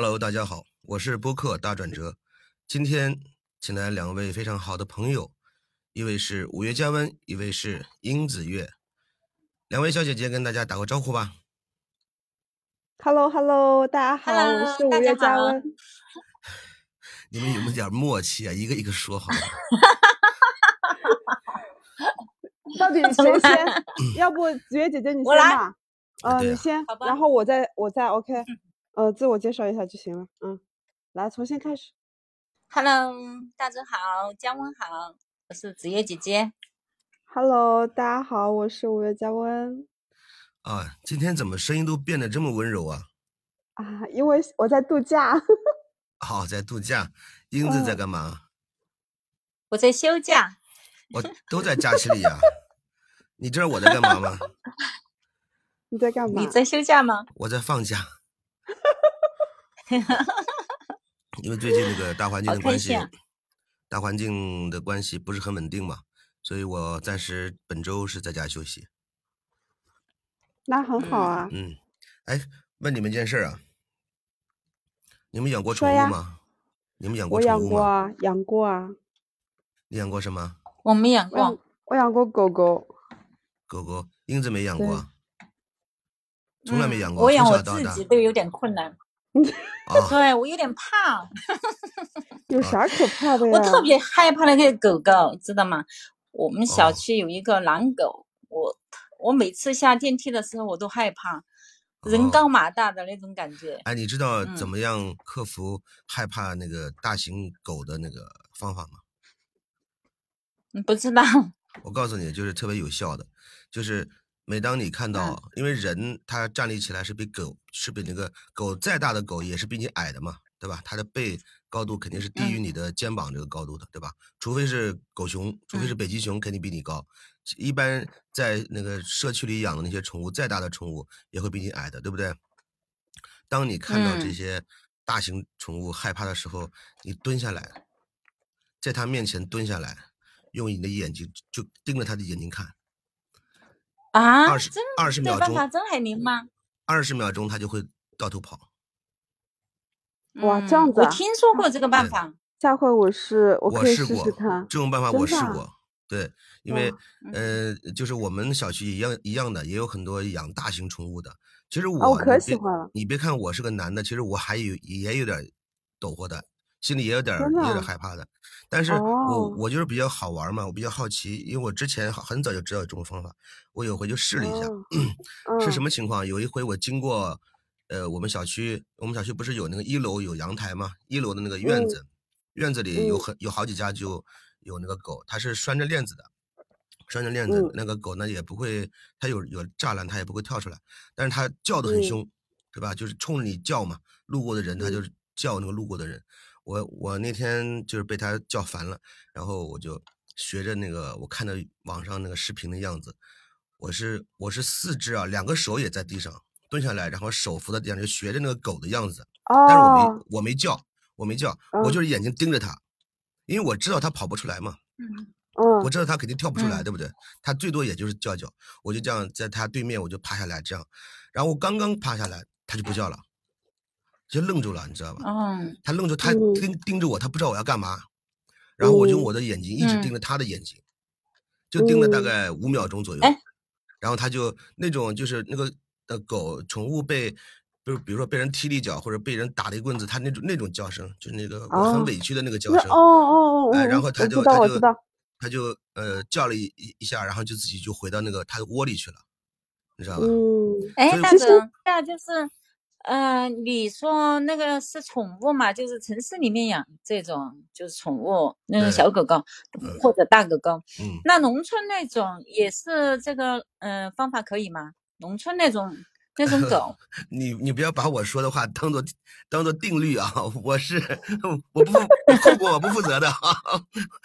Hello，大家好，我是播客大转折。今天请来两位非常好的朋友，一位是五月加温，一位是英子月。两位小姐姐跟大家打个招呼吧。Hello，Hello，大家好 Hello，我是五月加温。你们有没有点默契啊？一个一个说好吗？到底谁先？要不子月姐姐你我来先吧。呃，对呀你先然后我再我再 OK，呃，自我介绍一下就行了。嗯，来，重新开始。Hello，大家好，姜温好，我是子夜姐姐。Hello，大家好，我是五月加温。啊，今天怎么声音都变得这么温柔啊？啊，因为我在度假。好、在度假。英子在嗯干嘛？我在休假，我都在假期里呀、你知道我在干嘛吗？你在干嘛你？在休假吗？我在放假。因为最近那个大环境的关系，啊大环境的关系不是很稳定嘛，所以我暂时本周是在家休息。那很好啊。嗯，哎，问你们件事儿啊，你们养过宠物吗？你们养过我养宠物吗？过啊，养过啊，你养过什么？我没养过，我养过狗狗。狗狗，英子没养过，从来没嗯养过，我养我从小到大自己都有点困难，啊。对我有点怕，有啥可怕的呀？我特别害怕那个狗狗，知道吗？我们小哦区有一个狼狗，我我每次下电梯的时候我都害怕，人哦高马大的那种感觉。哎，你知道怎嗯么样克服害怕那个大型狗的那个方法吗？嗯不知道？我告诉你，就是特别有效的，就是每当你看到，因为人他站立起来是比狗是比那个狗再大的狗也是比你矮的嘛，对吧？它的背高度肯定是低于你的肩膀这个高度的，对吧？除非是狗熊，除非是北极熊，肯定比你高。一般在那个社区里养的那些宠物，再大的宠物也会比你矮的，对不对？当你看到这嗯些大型宠物害怕的时候，你蹲下来，在它面前蹲下来，用你的眼睛就盯着它的眼睛看，啊，二十二十秒钟办法真海灵吗？二十秒钟他就会到处跑。哇这样子啊嗯我听说过这个办法。下回我是，我可以试试过。这种办法，我试过。对，因为呃，就是我们小区一样一样的，也有很多养大型宠物的。其实我，啊我可你别喜欢了你别看我是个男的，其实我还有也有点抖货的，心里也有点有点啊害怕的。但是我哦我就是比较好玩嘛，我比较好奇，因为我之前很早就知道这种方法，我有回就试了一下。哦 是什嗯么情况？有一回我经过，呃，我们小区，我们小区不是有那个一楼有阳台吗？一楼的那个院嗯子，院子里有嗯很有好几家就有那个狗，它是拴着链子的，拴着链子，嗯那个狗呢也不会，它有有栅栏，它也不会跳出来，但是它叫的很嗯凶，对吧？就是冲着你叫嘛，路过的人它嗯就是叫那个路过的人。我我那天就是被它叫烦了，然后我就学着那个我看到网上那个视频的样子，我是我是四肢啊，两个手也在地上蹲下来，然后手扶在地上，就学着那个狗的样子，但是我没哦，我没叫，我没叫，我嗯。就是眼睛盯着它，因为我知道它跑不出来嘛，我嗯知道它肯定跳不出来，嗯。对不对？它最多也就是叫叫，我就这样在它对面我就趴下来这样，然后我刚刚趴下来，它就不叫了，就愣住了，你知道吧？嗯他愣住，他嗯盯盯着我，他不知道我要干嘛，然后我就用嗯我的眼睛一直嗯盯着他的眼睛，就盯了大嗯概五秒钟左右哎，然后他就那种就是那个呃狗宠物被，比如比如说被人踢了一脚或者被人打了一棍子，他那种那种叫声，就是那个我很哦委屈的那个叫声那哦，哦哦哎，哦，然后他就他就他就呃叫了一一一下，然后就自己就回到那个他的窝里去了，你知道吧？嗯，哎，大其实总，那就是，呃，你说那个是宠物嘛？就是城市里面养这种，就是宠物那种小狗狗嗯或者大狗狗。嗯，那农村那种也是这个，呃，方法可以吗？农村那种那种狗，你你不要把我说的话当做当做定律啊！我是我不负后果我不负责的啊！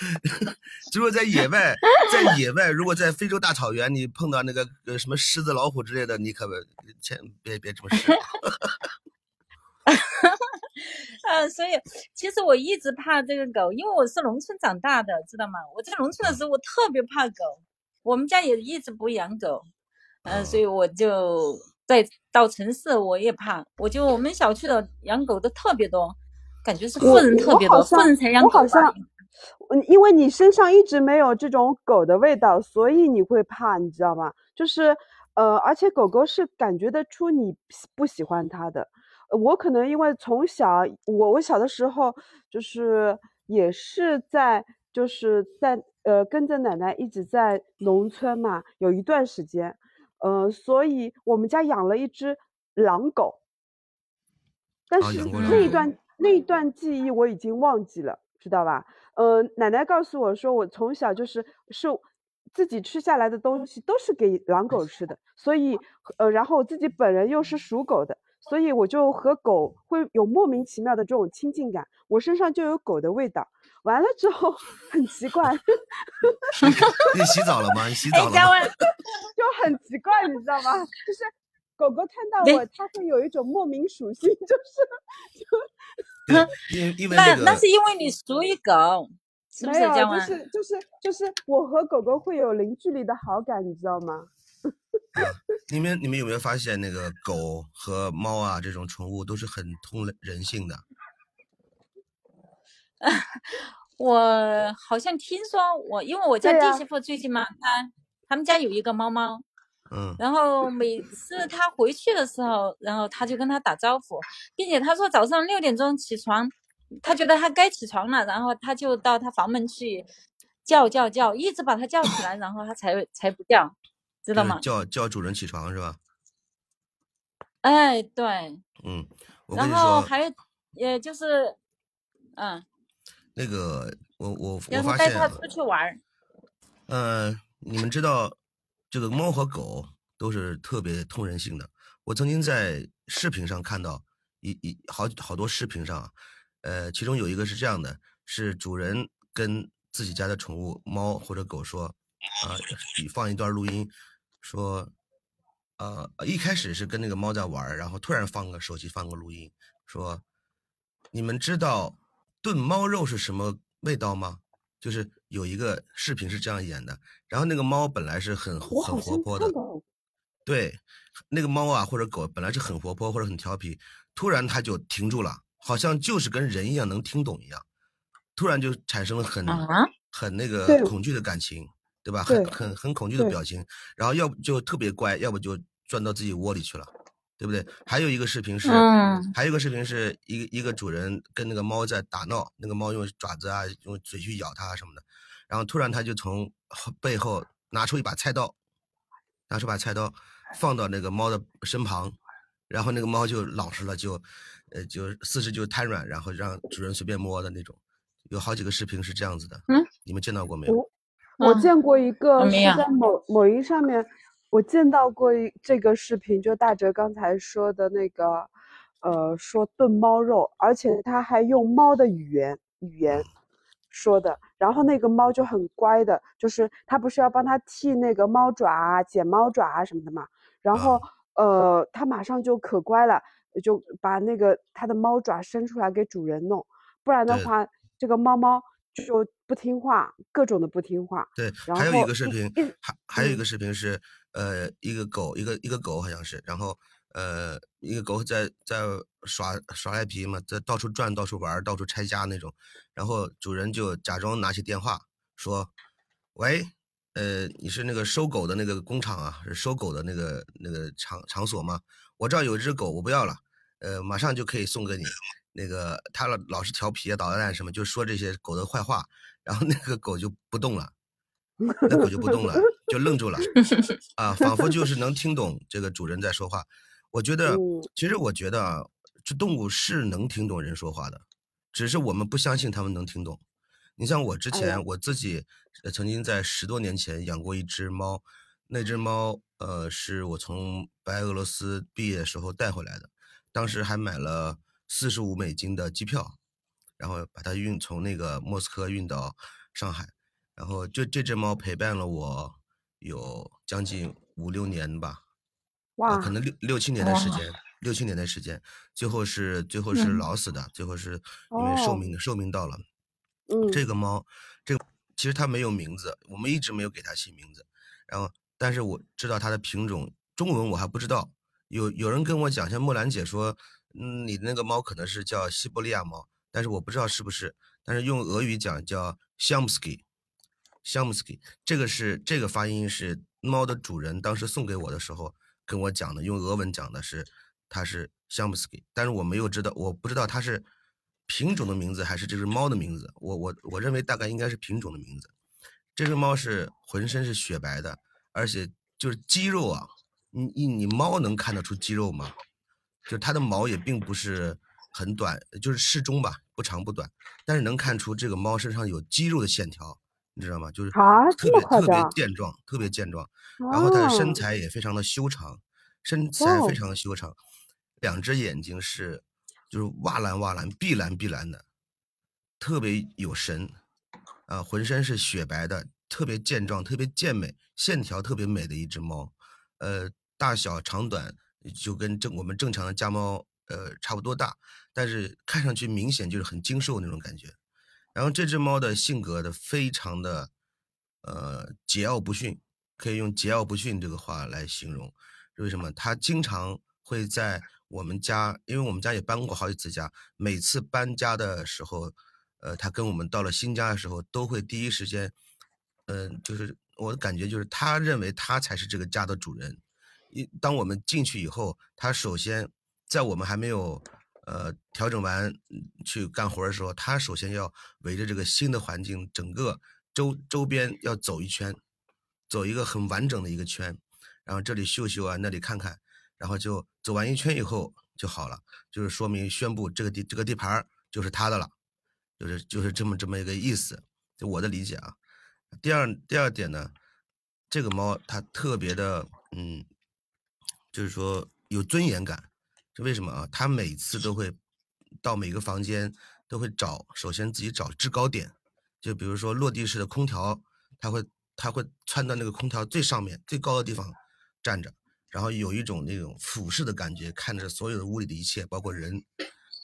如果在野外，在野外，如果在非洲大草原，你碰到那个呃什么狮子、老虎之类的，你可不千别别这么 所以其实我一直怕这个狗，因为我是农村长大的，知道吗？我在农村的时候，我特别怕狗，我们家也一直不养狗，呃，所以我就在到城市我也怕，我就我们小区的养狗的特别多，感觉是富人特别多，富人才养狗吧。嗯，因为你身上一直没有这种狗的味道，所以你会怕，你知道吗？就是，呃，而且狗狗是感觉得出你不喜欢它的。我可能因为从小，我我小的时候就是也是在就是在呃跟着奶奶一直在农村嘛，有一段时间，呃，所以我们家养了一只狼狗，但是那一段那一段记忆我已经忘记了，知道吧？呃，奶奶告诉我说，我从小就是是自己吃下来的东西都是给狼狗吃的，所以呃，然后我自己本人又是属狗的，所以我就和狗会有莫名其妙的这种亲近感，我身上就有狗的味道。完了之后很奇怪，你洗澡了吗？你洗澡了吗？就很奇怪，你知道吗？就是狗狗看到我，它会有一种莫名属性，就是就。因因为那那是因为你属于狗，是不是这样就是就是就是我和狗狗会有零距离的好感，你知道吗？你们你们有没有发现那个狗和猫啊这种宠物都是很通人性的？我好像听说我，因为我家弟媳妇最近嘛，他他们家有一个猫猫。嗯，然后每次他回去的时候，然后他就跟他打招呼，并且他说早上六点钟起床，他觉得他该起床了，然后他就到他房门去叫叫叫，一直把他叫起来，然后他才才不叫，知道吗？叫叫主人起床是吧？哎，对。嗯，然后还也就是，嗯，那个我我我发现，带他出去玩。嗯，你们知道。这个猫和狗都是特别通人性的。我曾经在视频上看到一一好好多视频上，呃，其中有一个是这样的：是主人跟自己家的宠物猫或者狗说，啊，放一段录音，说，呃，一开始是跟那个猫在玩，然后突然放个手机放个录音，说，你们知道炖猫肉是什么味道吗？就是有一个视频是这样演的，然后那个猫本来是很很活泼的，对，那个猫啊或者狗本来是很活泼或者很调皮，突然它就停住了，好像就是跟人一样能听懂一样，突然就产生了很很那个恐惧的感情，对吧？很很很恐惧的表情，然后要不就特别乖，要不就钻到自己窝里去了。对不对？还有一个视频是，还有一个视频是一个一个主人跟那个猫在打闹，那个猫用爪子啊，用嘴去咬它什么的，然后突然他就从背后拿出一把菜刀，拿出把菜刀放到那个猫的身旁，然后那个猫就老实了，就呃就四肢就瘫软，然后让主人随便摸的那种，有好几个视频是这样子的。嗯，你们见到过没有？我见过一个是在某某音上面。我见到过一这个视频，就大哲刚才说的那个，呃，说炖猫肉，而且他还用猫的语言语言说的，然后那个猫就很乖的，就是他不是要帮他剃那个猫爪啊、剪猫爪啊什么的嘛，然后呃，他马上就可乖了，就把那个他的猫爪伸出来给主人弄，不然的话，这个猫猫就不听话，各种的不听话。对，还有一个视频，还还有一个视频是。呃，一个狗，一个一个狗好像是，然后呃，一个狗在在耍耍赖皮嘛，在到处转、到处玩、到处拆家那种，然后主人就假装拿起电话说：“喂，呃，你是那个收狗的那个工厂啊，收狗的那个那个场场所吗？我这儿有一只狗，我不要了，呃，马上就可以送给你。那个它老老是调皮、捣蛋什么，就说这些狗的坏话，然后那个狗就不动了。”那狗就不动了，就愣住了，啊，仿佛就是能听懂这个主人在说话。我觉得，其实我觉得啊，这动物是能听懂人说话的，只是我们不相信他们能听懂。你像我之前我自己曾经在十多年前养过一只猫，那只猫呃是我从白俄罗斯毕业时候带回来的，当时还买了四十五美金的机票，然后把它运从那个莫斯科运到上海。然后就这只猫陪伴了我有将近五六年吧，哇，可能六六七年的时间，六七年的时间，最后是最后是老死的，最后是因为寿。命寿命到了。嗯，这个猫，这个其实它没有名字，我们一直没有给它起名字。然后，但是我知道它的品种，中文我还不知道，有有人跟我讲，像木兰姐说，嗯，你的那个猫可能是叫西伯利亚猫，但是我不知道是不是，但是用俄语讲叫 s h a m s k y s h a m s k y 这个是这个发音是猫的主人当时送给我的时候跟我讲的，用俄文讲的是它是 s h a m s k y 但是我没有知道，我不知道它是品种的名字还是这只猫的名字，我我我认为大概应该是品种的名字。这只猫是浑身是雪白的，而且就是肌肉啊，你你你猫能看得出肌肉吗？就它的毛也并不是很短，就是适中吧，不长不短，但是能看出这个猫身上有肌肉的线条，你知道吗？就是啊特别特别健壮，特别健壮，然后它的身材也非常的修长，身材非常的修长，两只眼睛是就是哇蓝哇蓝、碧蓝碧蓝的，特别有神。啊，浑身是雪白的，特别健壮，特别健美，线条特别美的一只猫，呃，大小长短就跟正我们正常的家猫呃差不多大，但是看上去明显就是很精瘦那种感觉。然后这只猫的性格的非常的呃桀骜不驯，可以用桀骜不驯这个话来形容。为什么？它经常会在我们家，因为我们家也搬过好几次家，每次搬家的时候。呃，他跟我们到了新家的时候，都会第一时间，嗯，就是我的感觉就是他认为他才是这个家的主人。一当我们进去以后，他首先在我们还没有呃调整完去干活的时候，他首先要围着这个新的环境，整个周周边要走一圈，走一个很完整的一个圈，然后这里嗅嗅啊，那里看看，然后就走完一圈以后就好了，就是说明宣布这个地这个地盘就是他的了。就是就是这么这么一个意思，就我的理解啊。第二第二点呢，这个猫它特别的嗯，就是说有尊严感。是为什么啊？它每次都会到每个房间都会找，首先自己找制高点，就比如说落地式的空调，它会它会窜到那个空调最上面最高的地方站着，然后有一种那种俯视的感觉，看着所有的屋里的一切，包括人，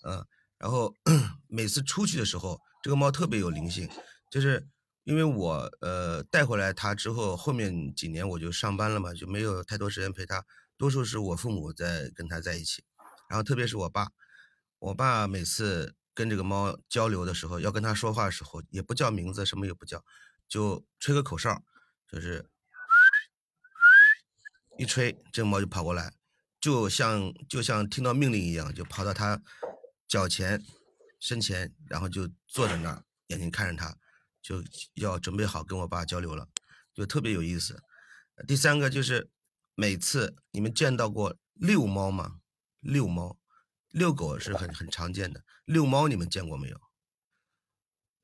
嗯。然后 每次出去的时候，这个猫特别有灵性，就是因为我呃带回来它之后，后面几年我就上班了嘛，就没有太多时间陪它，多数是我父母在跟它在一起。然后特别是我爸，我爸每次跟这个猫交流的时候，要跟它说话的时候，也不叫名字，什么也不叫，就吹个口哨，就是一吹，这个猫就跑过来，就像就像听到命令一样，就跑到它。脚前、身前，然后就坐在那儿，眼睛看着他，就要准备好跟我爸交流了，就特别有意思。第三个就是每次你们见到过遛猫吗？遛猫、遛狗是很很常见的，遛猫你们见过没有？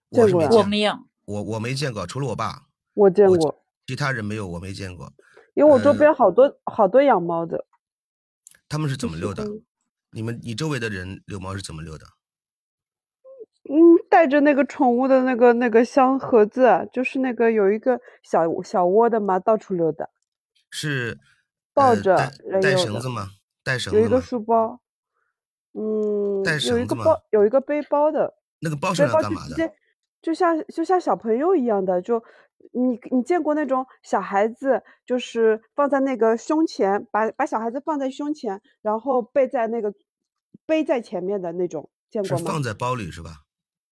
我是没我没有，我我没见过，除了我爸，我见过，其他人没有，我没见过。因为我周边好多好多养猫的，他们是怎么遛的？你们，你周围的人遛猫是怎么遛的？嗯，带着那个宠物的那个那个箱盒子，就是那个有一个小小窝的嘛，到处溜达。是抱着带绳子吗？带绳子。有一个书包。嗯。带绳子？有一个包，有一个背包的。那个包是要干嘛的？就像就像小朋友一样的，就你你见过那种小孩子，就是放在那个胸前，把把小孩子放在胸前，然后背在那个。背在前面的那种，见过吗？是放在包里是吧？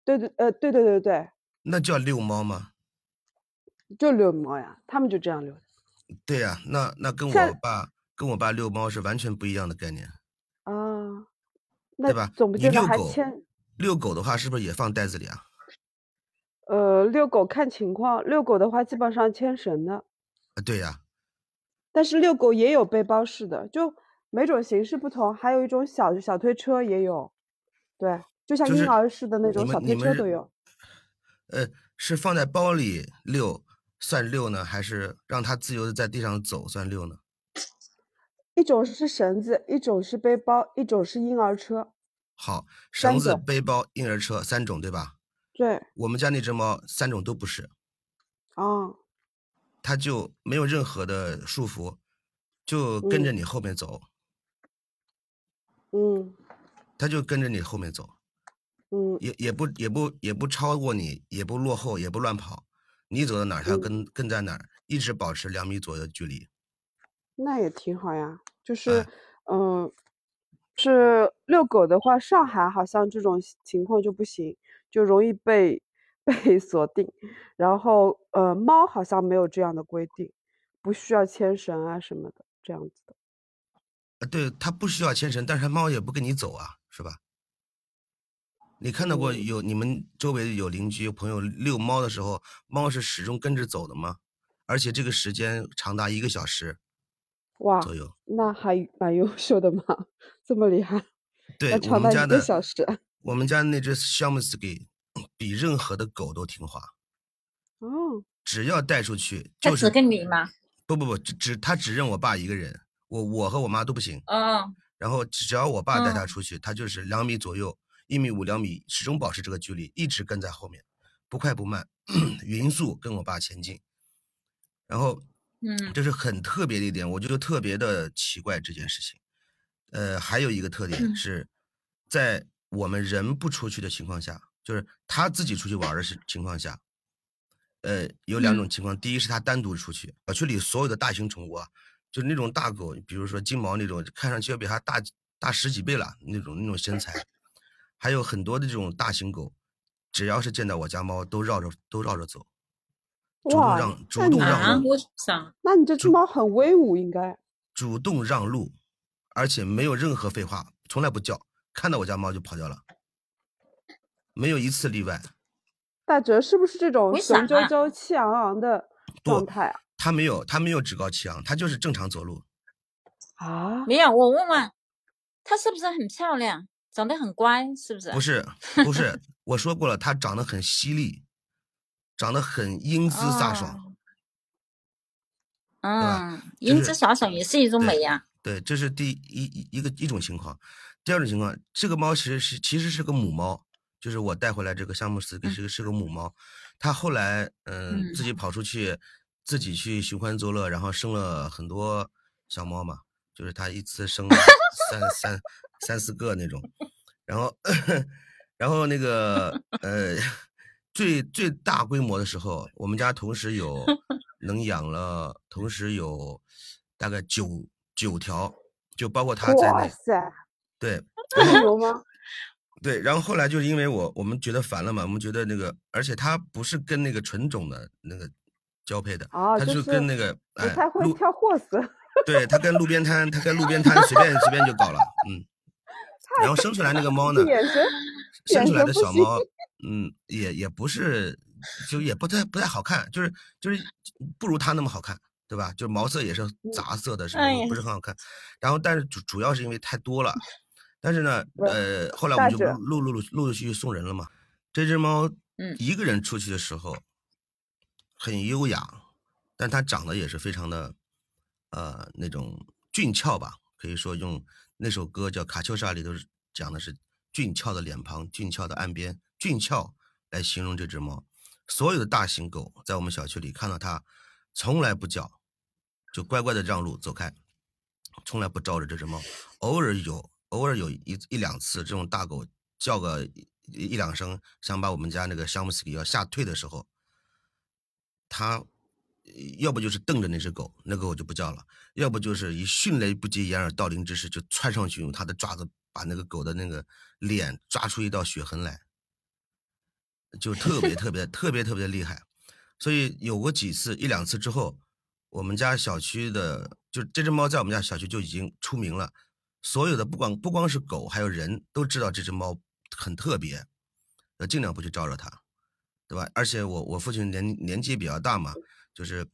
对对呃对对对对。那叫遛猫吗？就遛猫呀，他们就这样遛。对呀，那那跟我爸跟我爸遛猫是完全不一样的概念。啊，对吧？总不觉得还牵。遛狗的话是不是也放袋子里啊？呃，遛狗看情况，遛狗的话基本上牵绳的。啊，对呀。但是遛狗也有背包式的，就。每种形式不同，还有一种小小推车也有，对，就像婴儿式的那种小推车都有。呃，是放在包里遛算遛呢，还是让它自由的在地上走算遛呢？一种是绳子，一种是背包，一种是婴儿车。好，绳子、背包、婴儿车三种，对吧？对。我们家那只猫三种都不是。哦。它就没有任何的束缚，就跟着你后面走。嗯，它就跟着你后面走，嗯，也也不也不也不超过你，也不落后，也不乱跑，你走到哪儿，他跟跟在哪儿，一直保持两米左右的距离。那也挺好呀，就是嗯，是遛狗的话，上海好像这种情况就不行，就容易被 被锁定。然后呃，猫好像没有这样的规定，不需要牵绳啊什么的，这样子的。呃，对，它不需要牵绳，但是它猫也不跟你走啊，是吧？你看到过嗯有你们周围有邻居有朋友遛猫的时候，猫是始终跟着走的吗？而且这个时间长达一个小时哇，左右。那还蛮优秀的嘛，这么厉害，对我们家长达一个的小时。我们家那只 s h a m s k y 比任何的狗都听话，哦，只要带出去它只就是跟你吗？不不不，只只它只认我爸一个人，我我和我妈都不行。哦，然后只要我爸带它嗯出去，他就是两米左右，一米五两米，始终保持这个距离，一直跟在后面，不快不慢，匀速跟我爸前进。然后嗯这是很特别的一点，我觉得特别的奇怪这件事情。呃，还有一个特点嗯是，在我们人不出去的情况下，就是他自己出去玩儿的是情况下，呃，有两种嗯情况。第一是他单独出去，小区里所有的大型宠物啊，就是那种大狗，比如说金毛那种，看上去要比它大大十几倍了那种那种身材，还有很多的这种大型狗，只要是见到我家猫，都绕着都绕着走，主动让主动让路？那你这只猫很威武，应该。主动让路，而且没有任何废话，从来不叫，看到我家猫就跑掉了，没有一次例外。大哲是不是这种为雄啥赳赳、气昂昂的不状态啊？他没有，他没有趾高气昂，他就是正常走路。啊，没有，我问问，他是不是很漂亮，长得很乖，是不是？不是，不是，我说过了，他长得很犀利，长得很英姿飒爽。哦嗯，英姿飒爽也是一种美呀。对，这是第一一一个一种情况。第二种情况，这个猫其实是其实是个母猫，就是我带回来这个项目是个是个母猫，它后来嗯、嗯自己跑出去，自己去寻欢作乐，然后生了很多小猫嘛，就是它一次生了三三三四个那种，然后 然后那个呃最最大规模的时候，我们家同时有 能养了，同时有大概九九条，就包括它在内。哇塞，对？对，然后后来就是因为我我们觉得烦了嘛，我们觉得那个，而且它不是跟那个纯种的那个交配的，啊，它就是跟那个不哎对，它跟路边摊，它跟路边摊随便随便就搞了，嗯，然后生出来那个猫呢，眼神眼生出来的小猫，嗯，也也不是，就也不太不太好看，就是就是不如它那么好看，对吧？就毛色也是杂色的，什么哎呀不是很好看。然后，但是主主要是因为太多了，但是呢，呃，后来我们就陆陆陆陆陆续续送人了嘛。这只猫，嗯一个人出去的时候很优雅，但它长得也是非常的，呃，那种俊俏吧，可以说用那首歌叫《卡秋莎》里头讲的是俊俏的脸庞、俊俏的岸边、俊俏来形容这只猫。所有的大型狗在我们小区里看到它，从来不叫，就乖乖的让路走开，从来不招惹这只猫。偶尔有，偶尔有一一两次这种大狗叫个一一两声，想把我们家那个香姆斯基要吓退的时候，它要不就是瞪着那只狗，那个狗就不叫了；要不就是以迅雷不及掩耳盗铃之势就窜上去，用它的爪子把那个狗的那个脸抓出一道血痕来，就特别特别特别特别厉害。所以有过几次一两次之后，我们家小区的就这只猫在我们家小区就已经出名了，所有的不光不光是狗，还有人都知道这只猫很特别，要尽量不去招惹它，对吧？而且我我父亲年年纪比较大嘛，就是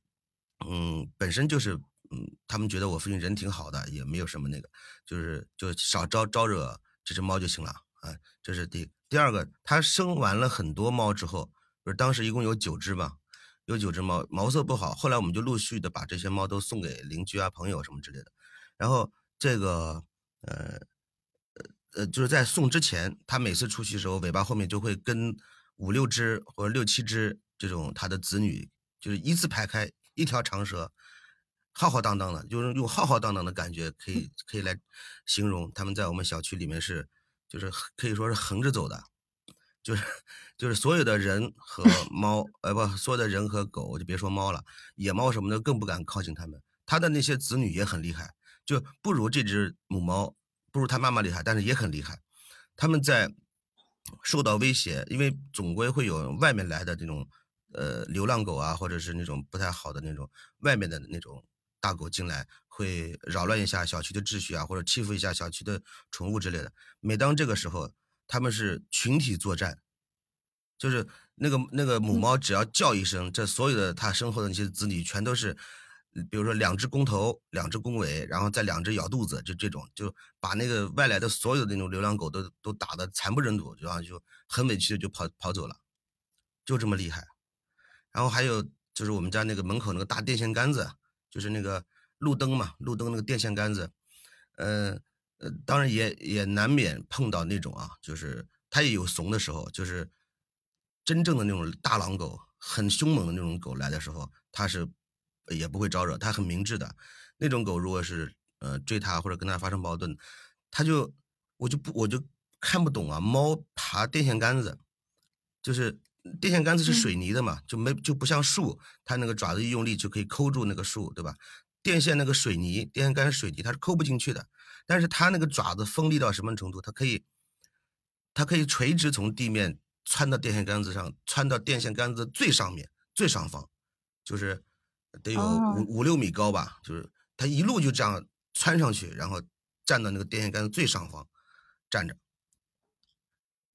嗯本身就是嗯他们觉得我父亲人挺好的，也没有什么那个，就是就少招招惹这只猫就行了啊。这是第第二个，它生完了很多猫之后，不是当时一共有九只嘛，有九只猫，毛色不好。后来我们就陆续的把这些猫都送给邻居啊、朋友什么之类的。然后这个呃呃呃，就是在送之前，它每次出去的时候，尾巴后面就会跟五六只或者六七只这种它的子女，就是一字排开，一条长蛇，浩浩荡荡的，就是用浩浩荡荡的感觉可以可以来形容他们在我们小区里面是，就是可以说是横着走的。就是就是所有的人和 猫，呃不，所有的人和狗，就别说猫了，野猫什么的更不敢靠近它们。它的那些子女也很厉害，就不如这只母猫，不如它妈妈厉害，但是也很厉害。他们在受到威胁，因为总归会有外面来的这种呃流浪狗啊，或者是那种不太好的那种外面的那种大狗进来，会扰乱一下小区的秩序啊，或者欺负一下小区的宠物之类的。每当这个时候，他们是群体作战，就是那个那个母猫只要叫一声，这所有的它身后的那些子女全都是。比如说两只公头，两只公尾，然后再两只咬肚子，就这种，就把那个外来的所有的那种流浪狗都都打得惨不忍睹，然后就很委屈的就跑跑走了，就这么厉害。然后还有就是我们家那个门口那个大电线杆子，就是那个路灯嘛，路灯那个电线杆子，呃呃，当然也也难免碰到那种啊，就是它也有怂的时候，就是真正的那种大狼狗，很凶猛的那种狗来的时候，它是。也不会招惹，它很明智的。那种狗如果是呃追它或者跟它发生矛盾，它就我就不我就看不懂啊。猫爬电线杆子，就是电线杆子是水泥的嘛，就没就不像树，它那个爪子一用力就可以抠住那个树，对吧？电线那个水泥，电线杆水泥，它是抠不进去的。但是它那个爪子锋利到什么程度？它可以，它可以垂直从地面穿到电线杆子上，穿到电线杆子最上面最上方，就是。得有五五六米高吧，就是它一路就这样穿上去，然后站到那个电线杆子最上方站着。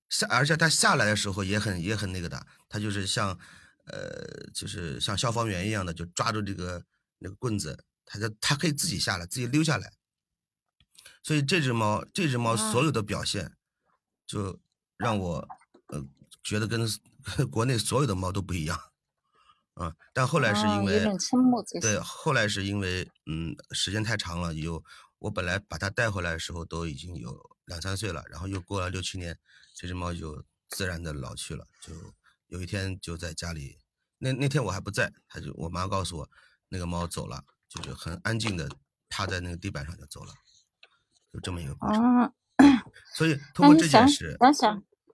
下，而且它下来的时候也很也很那个的，它就是像呃，就是像消防员一样的，就抓住这个那个棍子，它就它可以自己下来，自己溜下来。所以这只猫，这只猫所有的表现，就让我呃觉得跟 国内所有的猫都不一样。啊！但后来是因为对，后来是因为嗯，时间太长了，有我本来把它带回来的时候都已经有两三岁了，然后又过了六七年，这只猫就自然的老去了。就有一天就在家里，那那天我还不在，他就我妈告诉我，那个猫走了，就是很安静的趴在那个地板上就走了，就这么一个过程。所以通过这件事，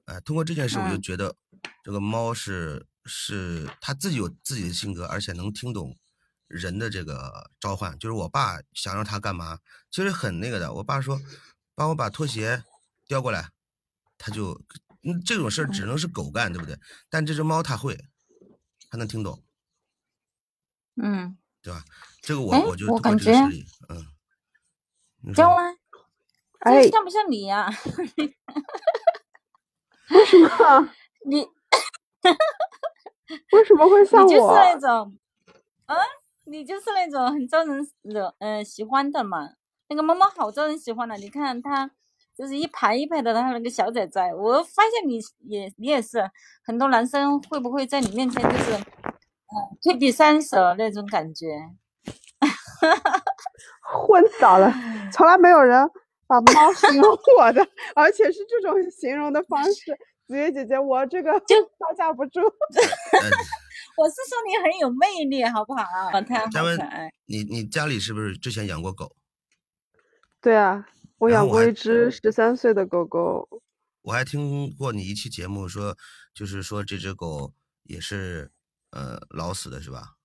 哎，通过这件事我就觉得这个猫是。是它自己有自己的性格，而且能听懂人的这个召唤。就是我爸想让他干嘛，其实很那个的。我爸说：“帮我把拖鞋叼过来。”他就，嗯，这种事儿只能是狗干，对不对？但这只猫它会，它能听懂，嗯，对吧？这个我我就我感觉，嗯，教吗，哎，像不像你呀？为什么？你。为什么会像我？你就是那种，啊，你就是那种很招人惹，嗯，喜欢的嘛。那个猫猫好招人喜欢的，你看它就是一排一排的，它那个小崽崽。我发现你也你也是，很多男生会不会在你面前就是，嗯，退避三舍那种感觉？混倒了，从来没有人把猫形容我的，而且是这种形容的方式。子月姐姐，我这个就招架不住。我是说你很有魅力，好不好？太好可爱。你你家里是不是之前养过狗？对啊，我养过一只十三岁的狗狗。我还听过你一期节目说，就是说这只狗也是呃老死的，是吧？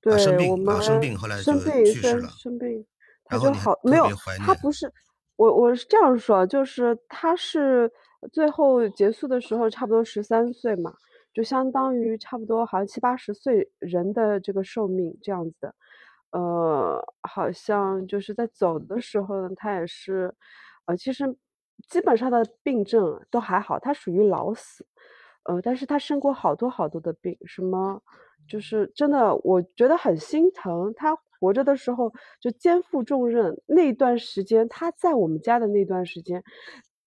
对，我病，老生病，后来就去世了。生病，它就好没有？它不是，我我是这样说，就是它是。最后结束的时候，差不多十三岁嘛，就相当于差不多好像七八十岁人的这个寿命这样子的。呃，好像就是在走的时候呢，他也是，呃，其实基本上的病症都还好，他属于老死。呃，但是他生过好多好多的病，什么就是真的，我觉得很心疼。他活着的时候就肩负重任，那段时间他在我们家的那段时间。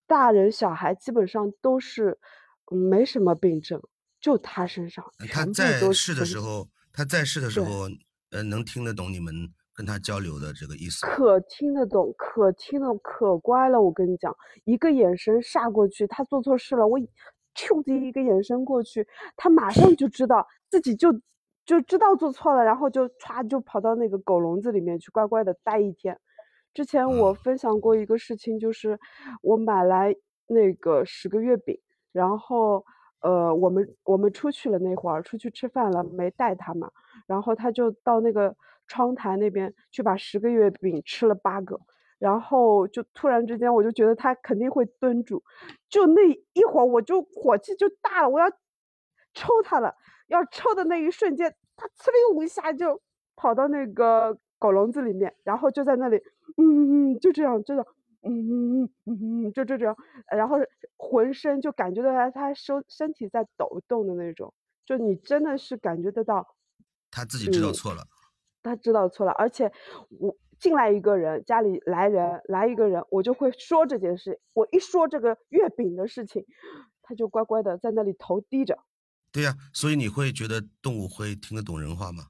大人小孩基本上都是没什么病症，就他身上。他在世的时候，他在世的时候，呃，能听得懂你们跟他交流的这个意思。可听得懂，可听得可乖了。我跟你讲，一个眼神煞过去，他做错事了，我咻的一个眼神过去，他马上就知道自己就就知道做错了，然后就歘就跑到那个狗笼子里面去，乖乖的待一天。之前我分享过一个事情，就是我买来那个十个月饼，然后呃，我们我们出去了那会儿，出去吃饭了，没带它嘛，然后它就到那个窗台那边去把十个月饼吃了八个，然后就突然之间我就觉得它肯定会蹲住，就那一会儿我就火气就大了，我要抽它了，要抽的那一瞬间，它呲溜一下就跑到那个狗笼子里面，然后就在那里，嗯嗯，就这样，就这样。嗯嗯嗯嗯嗯，就就这样，然后浑身就感觉到他他身身体在抖动的那种，就你真的是感觉得到，他自己知道错了，他知道错了，而且我进来一个人，家里来人来一个人，我就会说这件事，我一说这个月饼的事情，他就乖乖的在那里头低着。对呀，所以你会觉得动物会听得懂人话吗？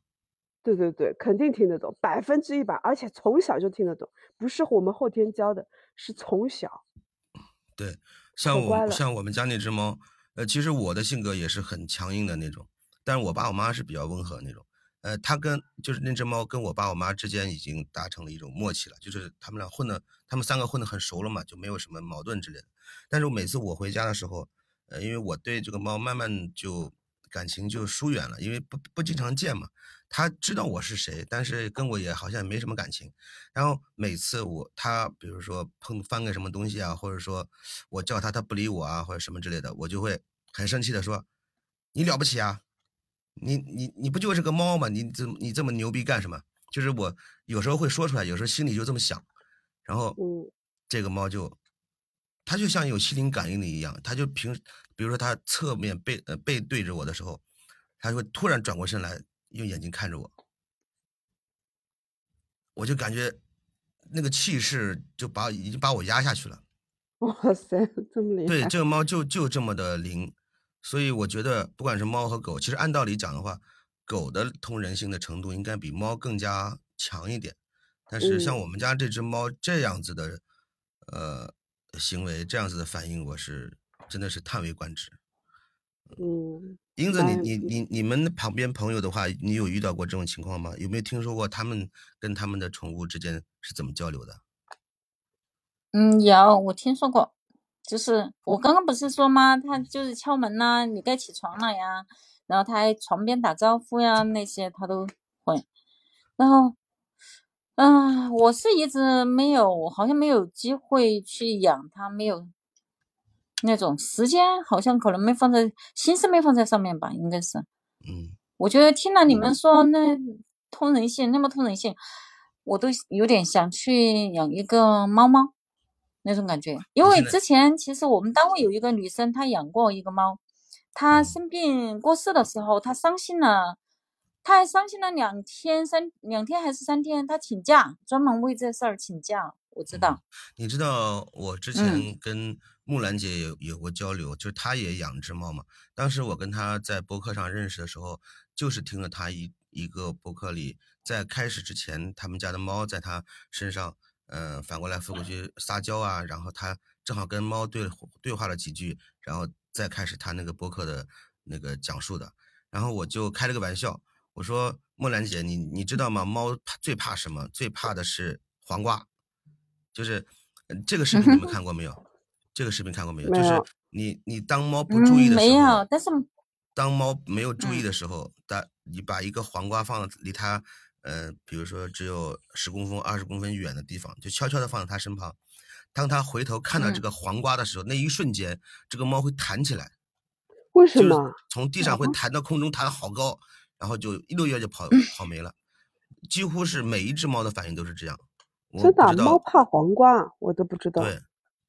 对对对，肯定听得懂，百分之一百，而且从小就听得懂，不是我们后天教的，是从小。对，像我像我们家那只猫，呃，其实我的性格也是很强硬的那种，但是我爸我妈是比较温和那种，呃，它跟就是那只猫跟我爸我妈之间已经达成了一种默契了，就是他们俩混的，他们三个混的很熟了嘛，就没有什么矛盾之类的。但是每次我回家的时候，呃，因为我对这个猫慢慢就感情就疏远了，因为不不经常见嘛。他知道我是谁，但是跟我也好像没什么感情。然后每次我他比如说碰翻个什么东西啊，或者说我叫他他不理我啊，或者什么之类的，我就会很生气的说：“你了不起啊？你你你不就是个猫吗？你怎你这么牛逼干什么？”就是我有时候会说出来，有时候心里就这么想。然后这个猫就它就像有心灵感应的一样，它就平比如说它侧面背呃背对着我的时候，它会突然转过身来。用眼睛看着我，我就感觉那个气势就把已经把我压下去了。哇塞，这么厉害！对，这个猫就就这么的灵，所以我觉得不管是猫和狗，其实按道理讲的话，狗的通人性的程度应该比猫更加强一点。但是像我们家这只猫这样子的，呃，行为这样子的反应，我是真的是叹为观止。嗯。英子，你你你你们旁边朋友的话，你有遇到过这种情况吗？有没有听说过他们跟他们的宠物之间是怎么交流的？嗯，有，我听说过，就是我刚刚不是说吗？他就是敲门呐，你该起床了呀，然后他还床边打招呼呀，那些他都会。然后，嗯，我是一直没有，好像没有机会去养它，没有。那种时间好像可能没放在心思没放在上面吧，应该是。嗯，我觉得听了你们说那通人性那么通人性，我都有点想去养一个猫猫那种感觉。因为之前其实我们单位有一个女生，她养过一个猫，她生病过世的时候，她伤心了，她还伤心了两天三两天还是三天，她请假专门为这事儿请假。我知道，你知道我之前跟。木兰姐有有过交流，就是她也养只猫嘛。当时我跟她在博客上认识的时候，就是听了她一一个博客里，在开始之前，他们家的猫在她身上，呃，反过来飞过去撒娇啊，然后她正好跟猫对对话了几句，然后再开始她那个博客的那个讲述的。然后我就开了个玩笑，我说木兰姐，你你知道吗？猫最怕什么？最怕的是黄瓜，就是这个视频你们看过没有？这个视频看过没有？就是你你当猫不注意的时候，没有。但是当猫没有注意的时候，当你把一个黄瓜放离它，呃，比如说只有十公分、二十公分远的地方，就悄悄的放在它身旁。当它回头看到这个黄瓜的时候，那一瞬间，这个猫会弹起来。为什么？从地上会弹到空中，弹好高，然后就一溜烟就跑跑没了。几乎是每一只猫的反应都是这样。真的，猫怕黄瓜，我都不知道。对。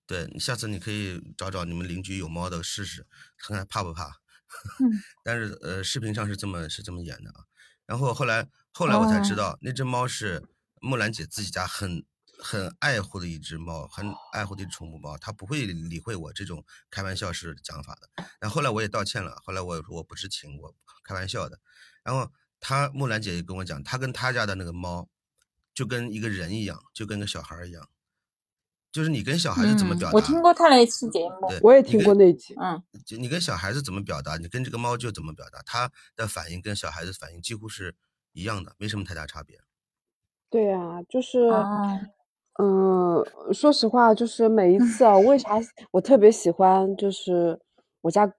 对你下次你可以找找你们邻居有猫的试试，看看怕不怕。但是呃，视频上是这么是这么演的啊。然后后来后来我才知道，那只猫是木兰姐自己家很很爱护的一只猫，很爱护的一只宠物猫，它不会理会我这种开玩笑式讲法的。然后后来我也道歉了，后来我说我不知情，我开玩笑的。然后她木兰姐也跟我讲，她跟她家的那个猫就跟一个人一样，就跟个小孩一样。就是你跟小孩子怎么表达？我听过他那一次节目，我也听过那期。嗯，就你跟小孩子怎么表达，你跟这个猫就怎么表达，它的反应跟小孩子反应几乎是一样的，没什么太大差别。对啊，就是，嗯，说实话，就是每一次啊，为啥我特别喜欢，就是我家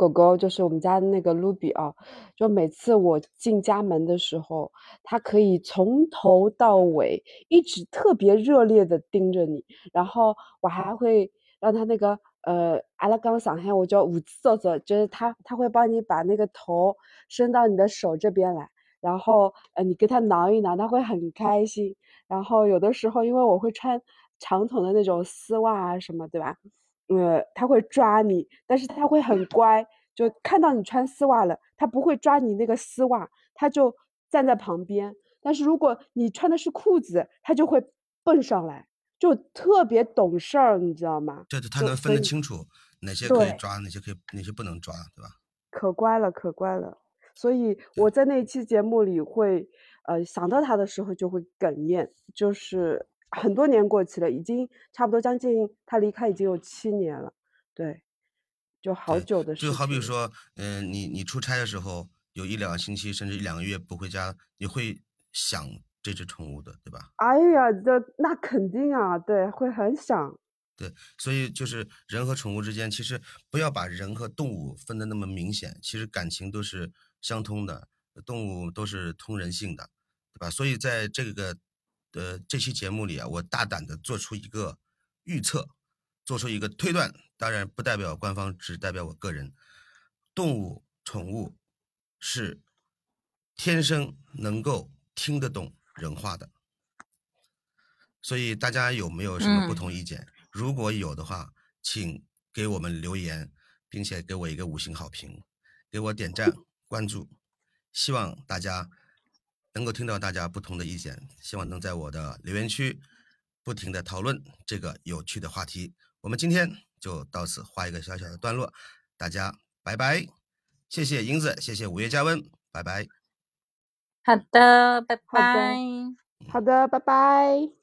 狗狗就是我们家的那个卢比啊，就每次我进家门的时候，它可以从头到尾一直特别热烈的盯着你，然后我还会让它那个呃，阿拉刚上海我叫五子走走，就是它它会帮你把那个头伸到你的手这边来，然后呃你给它挠一挠，它会很开心。然后有的时候因为我会穿长筒的那种丝袜啊什么，对吧？呃，他会抓你，但是他会很乖，就看到你穿丝袜了，他不会抓你那个丝袜，他就站在旁边。但是如果你穿的是裤子，他就会蹦上来，就特别懂事儿，你知道吗？对对，他能分得清楚哪些可以抓，哪些可以，哪些不能抓，对吧？可乖了，可乖了。所以我在那期节目里会，呃，想到他的时候就会哽咽，就是很多年过去了，已经差不多将近他离开已经有七年了，对，就好，久的事就好比情。说，嗯、你你出差的时候有一两个星期，甚至一两个月不回家，你会想这只宠物的，对吧？哎呀，这那肯定啊，对，会很想。对，所以就是人和宠物之间，其实不要把人和动物分得那么明显，其实感情都是相通的，动物都是通人性的，对吧？所以在这个呃这期节目里啊，我大胆的做出一个预测，做出一个推断，当然不代表官方，只代表我个人。动物、宠物是天生能够听得懂人话的。所以大家有没有什么不嗯同意见？如果有的话，请给我们留言，并且给我一个五星好评，给我点赞关注。希望大家能够听到大家不同的意见，希望能在我的留言区不停的讨论这个有趣的话题。我们今天就到此画一个小小的段落，大家拜拜，谢谢英子，谢谢五月加温，拜拜。好的，拜拜。好的，拜拜。